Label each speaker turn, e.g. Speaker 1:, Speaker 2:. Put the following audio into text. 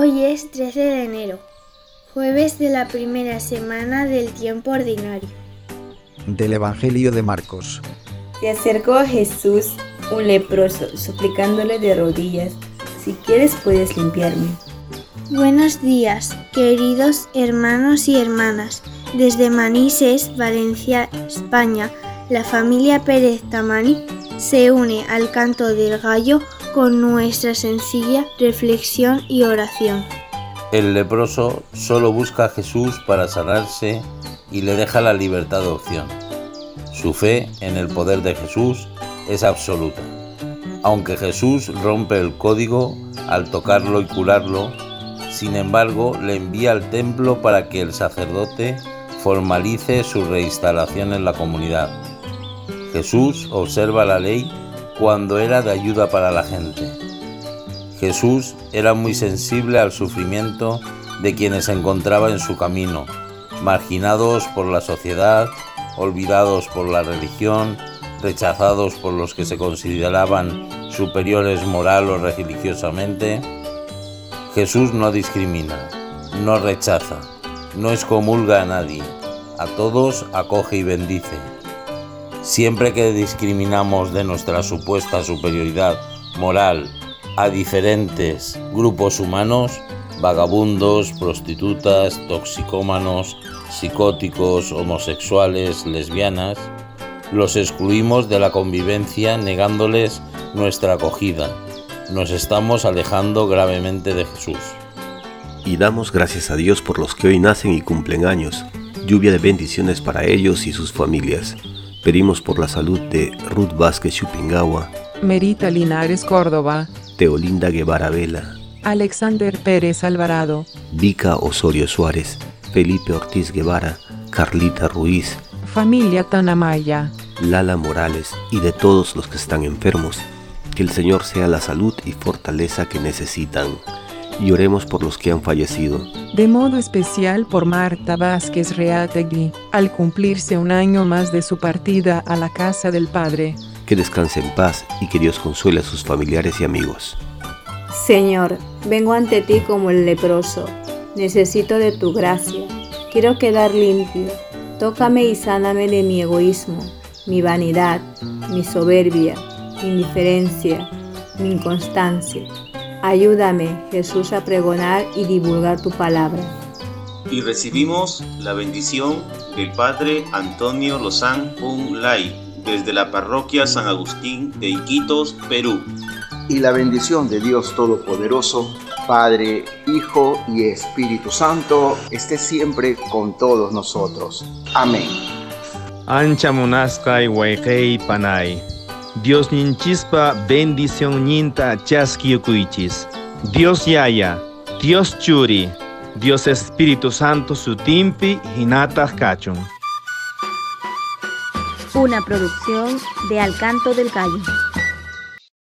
Speaker 1: Hoy es 13 de enero, jueves de la primera semana del tiempo ordinario.
Speaker 2: Del Evangelio de Marcos.
Speaker 3: Se acercó a Jesús un leproso, suplicándole de rodillas, si quieres puedes limpiarme.
Speaker 1: Buenos días, queridos hermanos y hermanas. Desde Manises, Valencia, España, la familia Pérez Tamani se une al canto del gallo con nuestra sencilla reflexión y oración.
Speaker 4: El leproso solo busca a Jesús para sanarse y le deja la libertad de opción. Su fe en el poder de Jesús es absoluta. Aunque Jesús rompe el código al tocarlo y curarlo, sin embargo le envía al templo para que el sacerdote formalice su reinstalación en la comunidad. Jesús observa la ley cuando era de ayuda para la gente. Jesús era muy sensible al sufrimiento de quienes encontraba en su camino, marginados por la sociedad, olvidados por la religión, rechazados por los que se consideraban superiores moral o religiosamente. Jesús no discrimina, no rechaza, no excomulga a nadie, a todos acoge y bendice. Siempre que discriminamos de nuestra supuesta superioridad moral a diferentes grupos humanos, vagabundos, prostitutas, toxicómanos, psicóticos, homosexuales, lesbianas, los excluimos de la convivencia negándoles nuestra acogida. Nos estamos alejando gravemente de Jesús.
Speaker 5: Y damos gracias a Dios por los que hoy nacen y cumplen años. Lluvia de bendiciones para ellos y sus familias. Pedimos por la salud de Ruth Vázquez Chupingawa,
Speaker 6: Merita Linares Córdoba,
Speaker 5: Teolinda Guevara Vela,
Speaker 6: Alexander Pérez Alvarado,
Speaker 5: Vica Osorio Suárez, Felipe Ortiz Guevara, Carlita Ruiz,
Speaker 6: familia Tanamaya,
Speaker 5: Lala Morales y de todos los que están enfermos. Que el Señor sea la salud y fortaleza que necesitan. Y oremos por los que han fallecido.
Speaker 6: De modo especial por Marta Vázquez Reategui, al cumplirse un año más de su partida a la casa del Padre.
Speaker 5: Que descanse en paz y que Dios consuele a sus familiares y amigos.
Speaker 3: Señor, vengo ante ti como el leproso. Necesito de tu gracia. Quiero quedar limpio. Tócame y sáname de mi egoísmo, mi vanidad, mi soberbia, mi indiferencia, mi inconstancia. Ayúdame, Jesús, a pregonar y divulgar tu palabra.
Speaker 7: Y recibimos la bendición del Padre Antonio Lozán Unlay desde la parroquia San Agustín de Iquitos, Perú.
Speaker 8: Y la bendición de Dios Todopoderoso, Padre, Hijo y Espíritu Santo, esté siempre con todos nosotros. Amén.
Speaker 9: Ancha monaskai waikei panay. Dios ninchispa bendición ninta chaskiyukuichis. Dios Yaya, Dios Churi, Dios Espíritu Santo sutimpi hinata kachun.
Speaker 10: Una producción de Alcanto del Gallo.